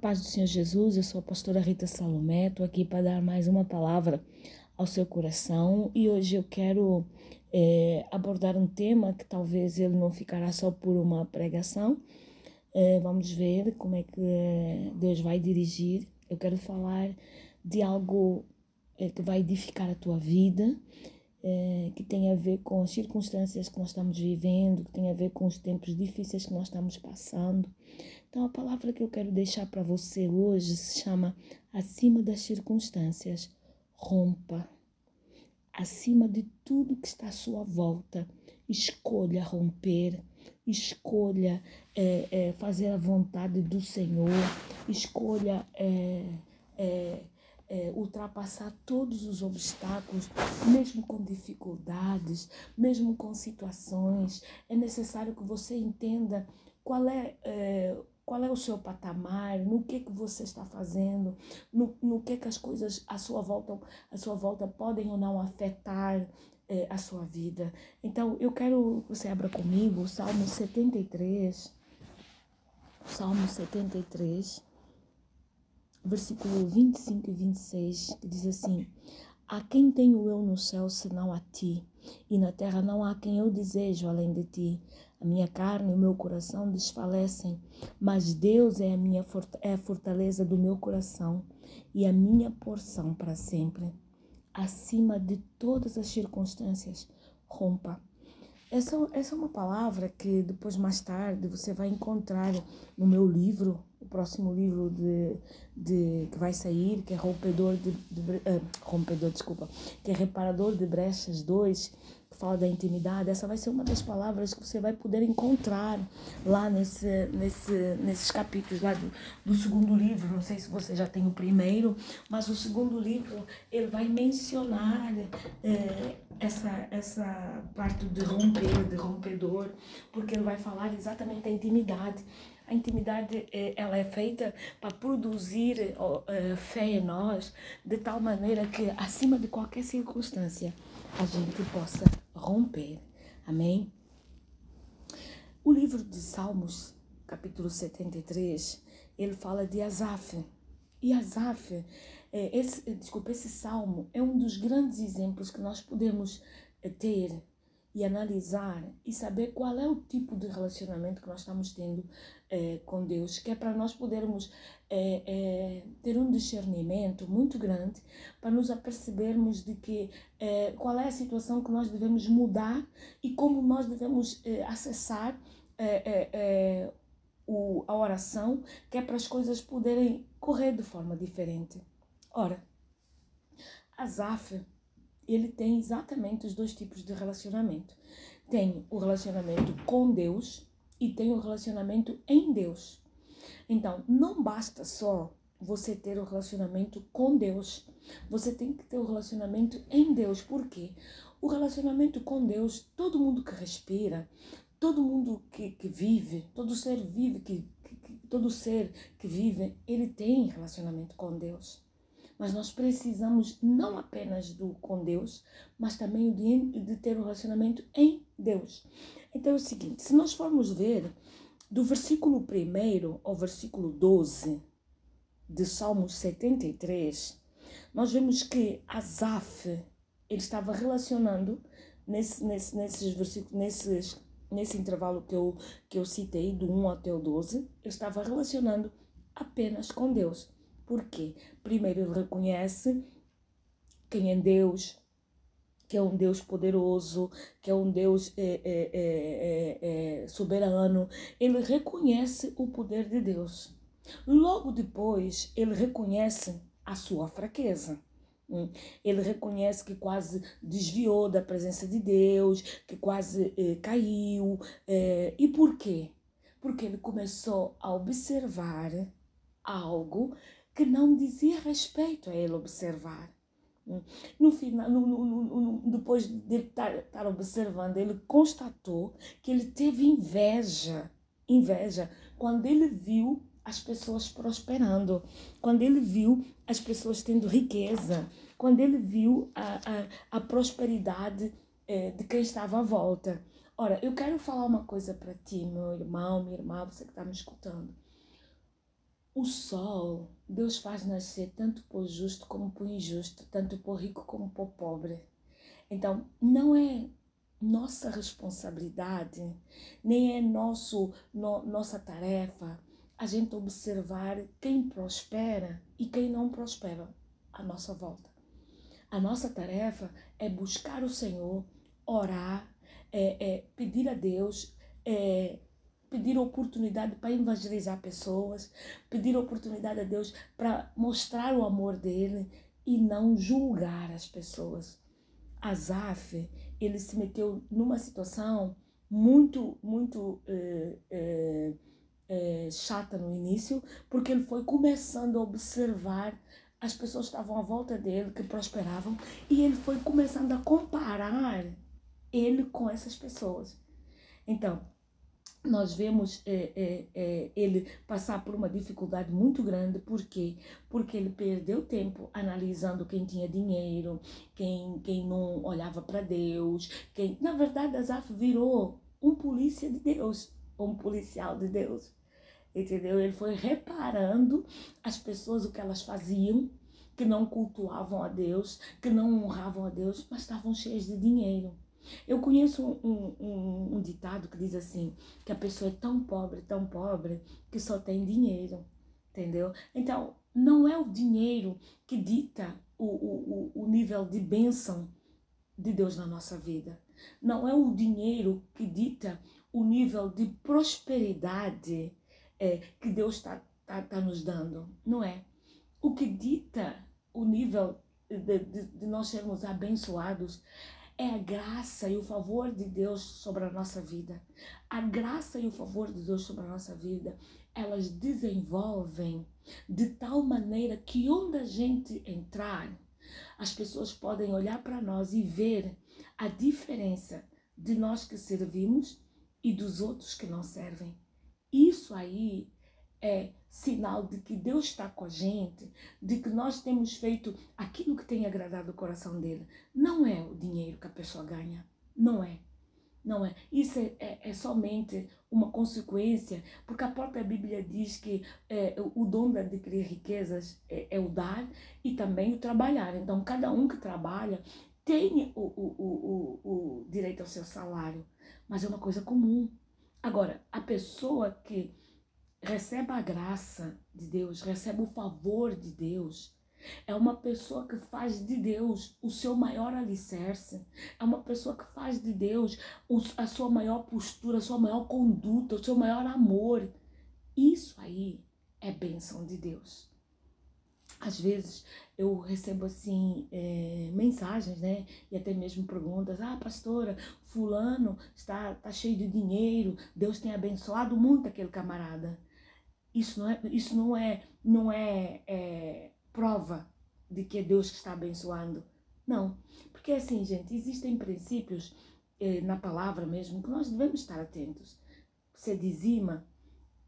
paz do Senhor Jesus, eu sou a pastora Rita Salomé, estou aqui para dar mais uma palavra ao seu coração e hoje eu quero é, abordar um tema que talvez ele não ficará só por uma pregação. É, vamos ver como é que é, Deus vai dirigir. Eu quero falar de algo é, que vai edificar a tua vida, é, que tem a ver com as circunstâncias que nós estamos vivendo, que tem a ver com os tempos difíceis que nós estamos passando. Então, a palavra que eu quero deixar para você hoje se chama acima das circunstâncias. Rompa. Acima de tudo que está à sua volta, escolha romper, escolha é, é, fazer a vontade do Senhor, escolha é, é é, ultrapassar todos os obstáculos, mesmo com dificuldades, mesmo com situações. É necessário que você entenda qual é, é qual é o seu patamar, no que que você está fazendo, no, no que que as coisas à sua volta, à sua volta podem ou não afetar é, a sua vida. Então, eu quero que você abra comigo o Salmo 73, Salmo 73, versículo 25 e 26, que diz assim: A quem tenho eu no céu senão a ti? E na terra não há quem eu desejo além de ti. A minha carne e o meu coração desfalecem, mas Deus é a minha é a fortaleza do meu coração e a minha porção para sempre. Acima de todas as circunstâncias, rompa. Essa, essa é uma palavra que depois, mais tarde, você vai encontrar no meu livro, o próximo livro de, de, que vai sair, que é Rompedor de, de uh, Rompedor, desculpa, que é Reparador de Brechas 2, que fala da intimidade. Essa vai ser uma das palavras que você vai poder encontrar lá nesse, nesse, nesses capítulos lá do, do segundo livro. Não sei se você já tem o primeiro, mas o segundo livro ele vai mencionar é, essa, essa parte de romper, de rompedor, porque ele vai falar exatamente da intimidade. A intimidade eh, ela é feita para produzir uh, fé em nós de tal maneira que acima de qualquer circunstância a gente possa romper. Amém? O livro de Salmos, capítulo 73, ele fala de Asaf. E Asaf, esse, desculpa, esse salmo é um dos grandes exemplos que nós podemos ter e analisar e saber qual é o tipo de relacionamento que nós estamos tendo é, com Deus, que é para nós podermos é, é, ter um discernimento muito grande para nos apercebermos de que qual é a situação que nós devemos mudar e como nós devemos acessar o, a oração, que é para as coisas poderem correr de forma diferente. Ora, Asaf ele tem exatamente os dois tipos de relacionamento. Tem o relacionamento com Deus e tem o relacionamento em Deus. Então, não basta só você ter o relacionamento com Deus. Você tem que ter o relacionamento em Deus. Por quê? O relacionamento com Deus, todo mundo que respira, todo mundo que, que vive, todo ser vive, que, que, todo ser que vive, ele tem relacionamento com Deus. Mas nós precisamos não apenas do com Deus, mas também de, de ter um relacionamento em Deus. Então é o seguinte: se nós formos ver do versículo 1 ao versículo 12 de Salmos 73, nós vemos que Asaf ele estava relacionando nesse, nesse, nesses versículos, nesses, nesse intervalo que eu, que eu citei, do 1 até o 12, ele estava relacionando apenas com Deus. Por quê? Primeiro, ele reconhece quem é Deus, que é um Deus poderoso, que é um Deus é, é, é, soberano. Ele reconhece o poder de Deus. Logo depois, ele reconhece a sua fraqueza. Hum, ele reconhece que quase desviou da presença de Deus, que quase eh, caiu. Eh, e por quê? Porque ele começou a observar algo que não dizia respeito a ele observar. No final, no, no, depois de estar, estar observando, ele constatou que ele teve inveja, inveja, quando ele viu as pessoas prosperando, quando ele viu as pessoas tendo riqueza, quando ele viu a, a, a prosperidade eh, de quem estava à volta. Ora, eu quero falar uma coisa para ti, meu irmão, minha irmã, você que está me escutando O sol, Deus faz nascer tanto por justo como por injusto, tanto por rico como por pobre. Então, não é nossa responsabilidade, nem é nosso, no, nossa tarefa a gente observar quem prospera e quem não prospera à nossa volta. A nossa tarefa é buscar o Senhor, orar, é, é pedir a Deus, é, pedir oportunidade para evangelizar pessoas, pedir oportunidade a Deus para mostrar o amor dele e não julgar as pessoas. Azaf, ele se meteu numa situação muito, muito é, é, é, chata no início, porque ele foi começando a observar as pessoas que estavam à volta dele, que prosperavam, e ele foi começando a comparar ele com essas pessoas. Então, nós vemos é, é, é, ele passar por uma dificuldade muito grande, por quê? Porque ele perdeu tempo analisando quem tinha dinheiro, quem, quem não olhava para Deus, quem. Na verdade, Asaf virou um polícia de Deus, um policial de Deus. Entendeu? Ele foi reparando as pessoas, o que elas faziam, que não cultuavam a Deus, que não honravam a Deus, mas estavam cheias de dinheiro. Eu conheço um, um, um, ditado que diz assim, que a pessoa é tão pobre, tão pobre, que só tem dinheiro, entendeu? Então, não é o dinheiro que dita o, o, o nível de bênção de Deus na nossa vida. Não é o dinheiro que dita o nível de prosperidade é, que Deus está tá, tá nos dando. Não é. O que dita o nível de, de, de nós sermos abençoados é a graça e o favor de Deus sobre a nossa vida. A graça e o favor de Deus sobre a nossa vida, elas desenvolvem de tal maneira que onde a gente entrar, as pessoas podem olhar para nós e ver a diferença de nós que servimos e dos outros que não servem. Isso aí é sinal de que Deus está com a gente, de que nós temos feito aquilo que tem agradado o coração dele. Não é o dinheiro que a pessoa ganha, não é. Não é. Isso é, é, é somente uma consequência, porque a própria Bíblia diz que é, o dom de adquirir riquezas é, é, o dar e também o trabalhar. Então, cada um que trabalha tem o, o, o, o, o direito ao seu salário, mas é uma coisa comum. Agora, a pessoa que recebe a graça de Deus, recebe o favor de Deus. É uma pessoa que faz de Deus o seu maior alicerce. É uma pessoa que faz de Deus a sua maior postura, a sua maior conduta, o seu maior amor. Isso aí é bênção de Deus. Às vezes eu recebo assim é, mensagens, né? E até mesmo perguntas. Ah, pastora, fulano está, está cheio de dinheiro. Deus tem abençoado muito aquele camarada. Isso não é, isso não é, não é, é prova de que é Deus que está abençoando. Não. Porque assim, gente, existem princípios eh, na palavra mesmo que nós devemos estar atentos. Você dizima,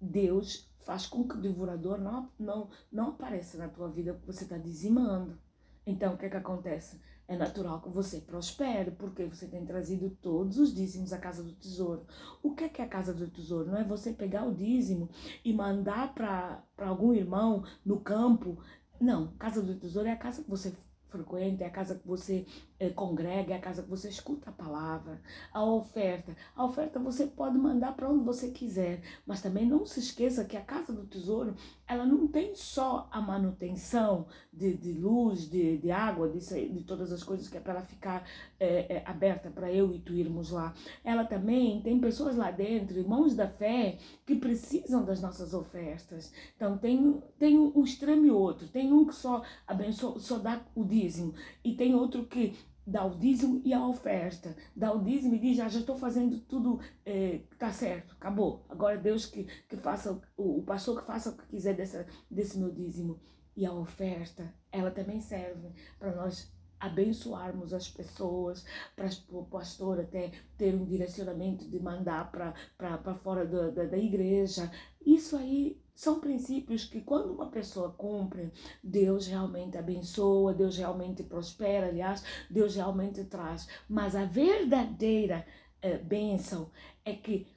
Deus faz com que o devorador não, não, não apareça na tua vida porque você está dizimando. Então, o que é que acontece? É natural que você prospere, porque você tem trazido todos os dízimos à casa do tesouro. O que é, que é a casa do tesouro? Não é você pegar o dízimo e mandar para algum irmão no campo. Não, casa do tesouro é a casa que você frequenta, é a casa que você é, congrega, é a casa que você escuta a palavra, a oferta. A oferta você pode mandar para onde você quiser, mas também não se esqueça que a casa do tesouro, ela não tem só a manutenção de, de luz, de, de água, de, de todas as coisas que é para ela ficar é, é, aberta para eu e tu irmos lá. Ela também tem pessoas lá dentro, irmãos da fé, que precisam das nossas ofertas. Então tem, tem um extremo e outro. Tem um que só abençoa, só dá o dízimo, e tem outro que dá o dízimo e a oferta. Dá o dízimo e diz, já ah, já estou fazendo tudo é, certo, acabou. Agora Deus que, que faça, o, o pastor que faça o que quiser dessa, desse meu dízimo. E a oferta, ela também serve para nós abençoarmos as pessoas, para o pastor até ter um direcionamento de mandar para fora da, da, da igreja. Isso aí são princípios que, quando uma pessoa cumpre, Deus realmente abençoa, Deus realmente prospera, aliás, Deus realmente traz. Mas a verdadeira eh, bênção é que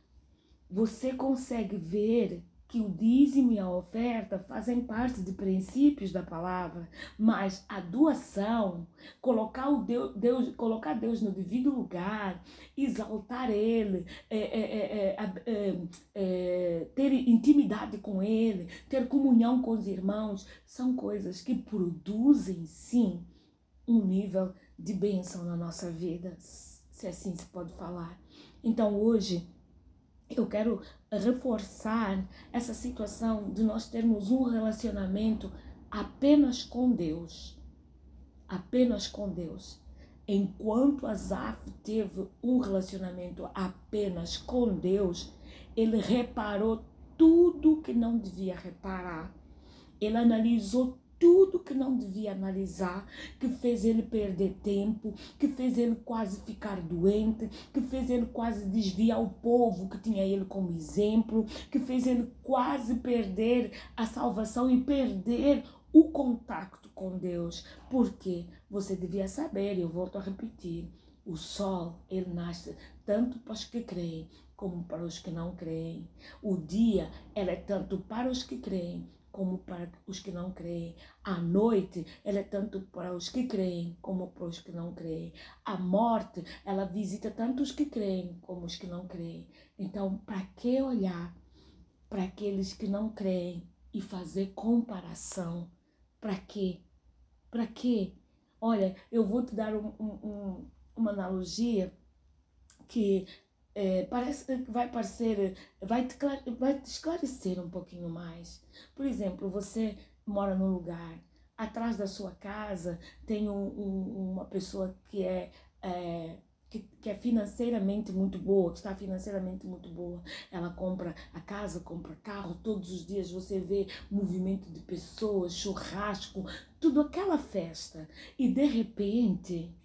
você consegue ver que o dízimo e a oferta fazem parte de princípios da palavra, mas a doação, colocar, o Deus, Deus, colocar Deus no devido lugar, exaltar Ele, é, é, é, é, ter intimidade com Ele, ter comunhão com os irmãos, são coisas que produzem sim um nível de bênção na nossa vida, se assim se pode falar. Então hoje eu quero reforçar essa situação de nós termos um relacionamento apenas com Deus. Apenas com Deus. Enquanto Asaf teve um relacionamento apenas com Deus, ele reparou tudo que não devia reparar. Ele analisou tudo que não devia analisar, que fez ele perder tempo, que fez ele quase ficar doente, que fez ele quase desviar o povo que tinha ele como exemplo, que fez ele quase perder a salvação e perder o contato com Deus. Porque você devia saber, eu volto a repetir, o sol, ele nasce tanto para os que creem como para os que não creem. O dia, ela é tanto para os que creem como para os que não creem. A noite, ela é tanto para os que creem como para os que não creem. A morte, ela visita tanto os que creem como os que não creem. Então, para que olhar para aqueles que não creem e fazer comparação? Para quê? Para quê? Olha, eu vou te dar um, um, uma analogia que é, parece que vai parecer, vai te, vai te esclarecer um pouquinho mais. Por exemplo, você mora num lugar, atrás da sua casa tem um, um, uma pessoa que é, é que, que, é financeiramente muito boa, que está financeiramente muito boa. Ela compra a casa, compra carro, todos os dias você vê movimento de pessoas, churrasco, tudo aquela festa. E de repente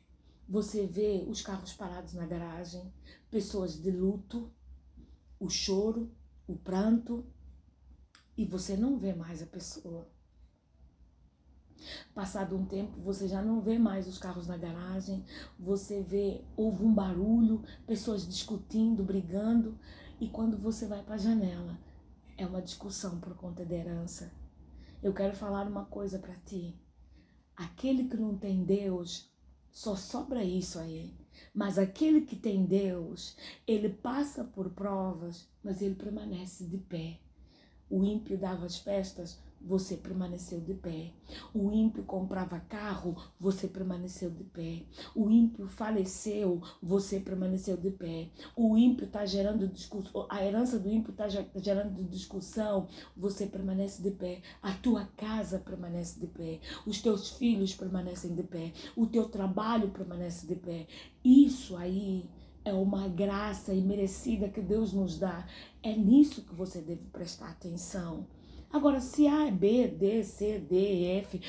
você vê os carros parados na garagem, pessoas de luto, o choro, o pranto, e você não vê mais a pessoa. Passado um tempo, você já não vê mais os carros na garagem, você vê, houve um barulho, pessoas discutindo, brigando, e quando você vai para a janela, é uma discussão por conta da herança. Eu quero falar uma coisa para ti. Aquele que não tem Deus, só sobra isso aí. Mas aquele que tem Deus, ele passa por provas, mas ele permanece de pé. O ímpio dava as festas você permaneceu de pé. O ímpio comprava carro, você permaneceu de pé. O ímpio faleceu, você permaneceu de pé. O ímpio está gerando discussão, a herança do ímpio está gerando discussão, você permanece de pé. A tua casa permanece de pé. Os teus filhos permanecem de pé. O teu trabalho permanece de pé. Isso aí é uma graça imerecida que Deus nos dá. É nisso que você deve prestar atenção. Agora, se A, B, D, C, D, F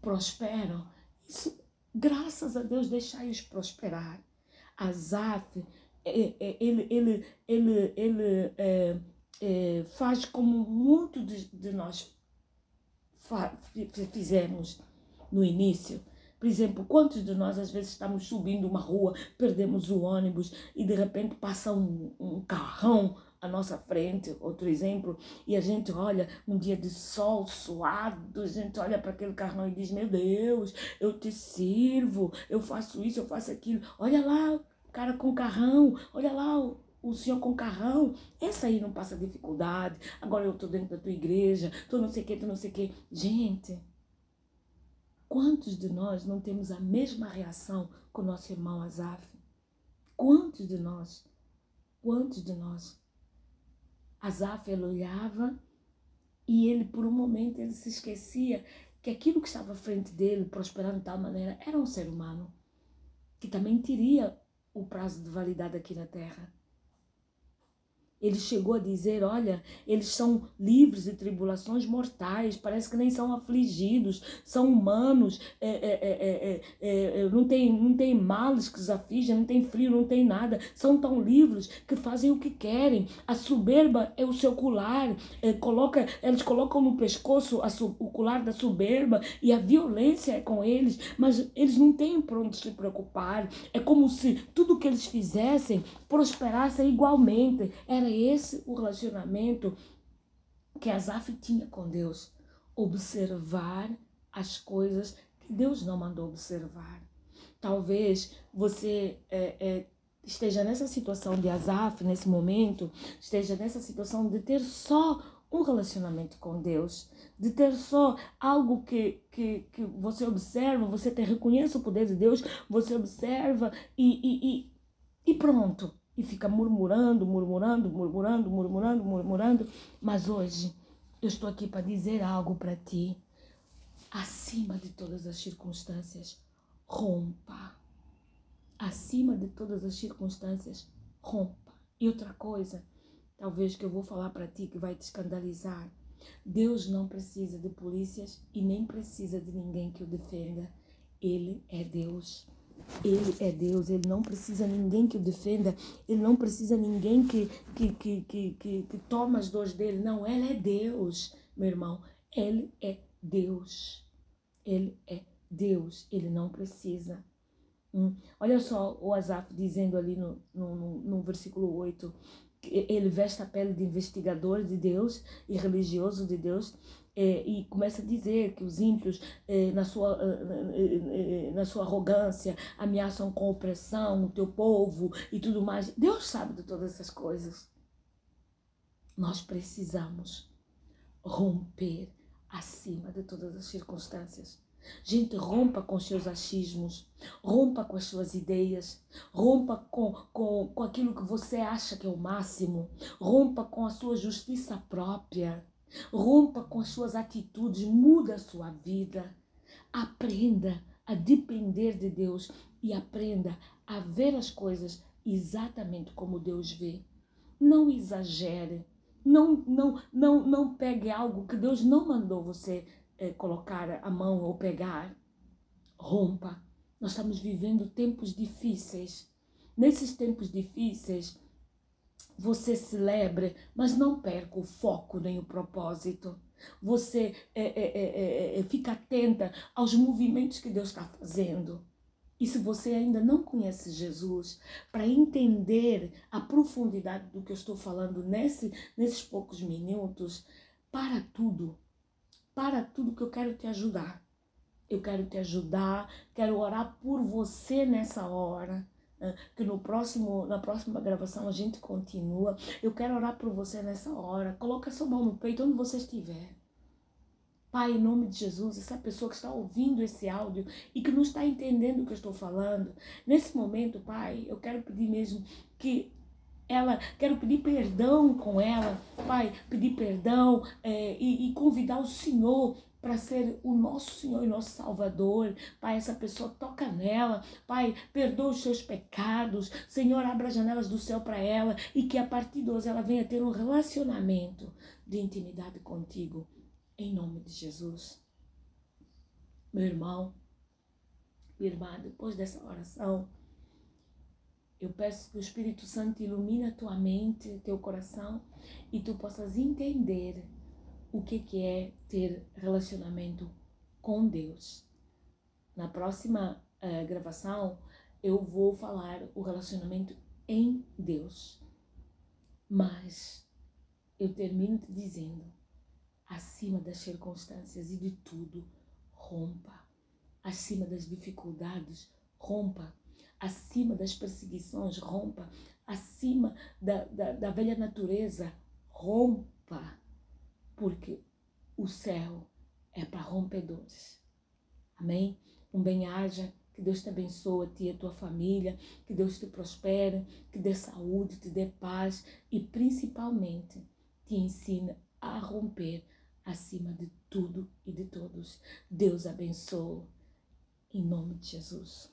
prosperam, isso, graças a Deus, deixai-os prosperar. Azaf, é, é, ele, ele, ele, ele é, é, faz como muito de, de nós fizemos no início. Por exemplo, quantos de nós às vezes estamos subindo uma rua, perdemos o ônibus e de repente passa um, um carrão à nossa frente, outro exemplo, e a gente olha um dia de sol suado, a gente olha para aquele carrão e diz: Meu Deus, eu te sirvo, eu faço isso, eu faço aquilo. Olha lá, o cara com carrão, olha lá o, o senhor com carrão. Essa aí não passa dificuldade. Agora eu estou dentro da tua igreja, tô não sei o que, tô não sei o que. Gente, quantos de nós não temos a mesma reação com o nosso irmão Azaf? Quantos de nós? Quantos de nós? Asaf ele olhava e ele, por um momento, ele se esquecia que aquilo que estava à frente dele, prosperando de tal maneira, era um ser humano que também teria o prazo de validade aqui na Terra. Ele chegou a dizer: olha, eles são livres de tribulações mortais, parece que nem são afligidos, são humanos, é, é, é, não, tem, não tem males que os afligem, não tem frio, não tem nada, são tão livres que fazem o que querem. A soberba é o seu colar, coloca, eles colocam no pescoço a, o colar da soberba e a violência é com eles, mas eles não têm por onde se preocupar. É como se tudo que eles fizessem prosperasse igualmente. Era esse o relacionamento que Asaf tinha com Deus, observar as coisas que Deus não mandou observar. Talvez você é, é, esteja nessa situação de Asaf, nesse momento, esteja nessa situação de ter só um relacionamento com Deus, de ter só algo que, que, que você observa, você te reconhece o poder de Deus, você observa e, e, e, e pronto. E fica murmurando, murmurando, murmurando, murmurando, murmurando. Mas hoje eu estou aqui para dizer algo para ti. Acima de todas as circunstâncias, rompa. Acima de todas as circunstâncias, rompa. E outra coisa, talvez que eu vou falar para ti que vai te escandalizar. Deus não precisa de polícias e nem precisa de ninguém que o defenda. Ele é Deus. Ele é Deus, ele não precisa ninguém que o defenda, ele não precisa ninguém que, que, que, que, que, que toma as dores dele. Não, ele é Deus, meu irmão. Ele é Deus. Ele é Deus, ele não precisa. Hum. Olha só o Asaf dizendo ali no, no, no versículo 8: ele veste a pele de investigador de Deus e religioso de Deus é, e começa a dizer que os ímpios, é, na, sua, é, na sua arrogância, ameaçam com opressão o teu povo e tudo mais. Deus sabe de todas essas coisas. Nós precisamos romper acima de todas as circunstâncias. Gente, rompa com seus achismos, rompa com as suas ideias, rompa com, com, com aquilo que você acha que é o máximo, rompa com a sua justiça própria, rompa com as suas atitudes, muda a sua vida. Aprenda a depender de Deus e aprenda a ver as coisas exatamente como Deus vê. Não exagere, não, não, não, não pegue algo que Deus não mandou você é, colocar a mão ou pegar, rompa. Nós estamos vivendo tempos difíceis. Nesses tempos difíceis, você celebre, mas não perca o foco nem o propósito. Você é, é, é, fica atenta aos movimentos que Deus está fazendo. E se você ainda não conhece Jesus, para entender a profundidade do que eu estou falando nesse, nesses poucos minutos, para tudo para tudo que eu quero te ajudar. Eu quero te ajudar, quero orar por você nessa hora. Né? Que no próximo, na próxima gravação a gente continua. Eu quero orar por você nessa hora. Coloca sua mão no peito onde você estiver. Pai, em nome de Jesus, essa pessoa que está ouvindo esse áudio e que não está entendendo o que eu estou falando, nesse momento, Pai, eu quero pedir mesmo que ela, quero pedir perdão com ela, Pai, pedir perdão é, e, e convidar o Senhor para ser o nosso Senhor e nosso Salvador. Pai, essa pessoa toca nela. Pai, perdoa os seus pecados. Senhor, abra as janelas do céu para ela e que a partir de hoje ela venha ter um relacionamento de intimidade contigo. Em nome de Jesus. Meu irmão, minha irmã, depois dessa oração, eu peço que o Espírito Santo ilumine a tua mente, teu coração e tu possas entender o que, que é ter relacionamento com Deus. Na próxima uh, gravação, eu vou falar o relacionamento em Deus. Mas eu termino te dizendo, acima das circunstâncias e de tudo, rompa. Acima das dificuldades, rompa acima das perseguições, rompa, acima da, da, da velha natureza, rompa, porque o céu é para rompedores. Amém? Um bem-aja, que Deus te abençoe, a ti e a tua família, que Deus te prospere, que dê saúde, te dê paz e principalmente te ensine a romper acima de tudo e de todos. Deus abençoe. Em nome de Jesus.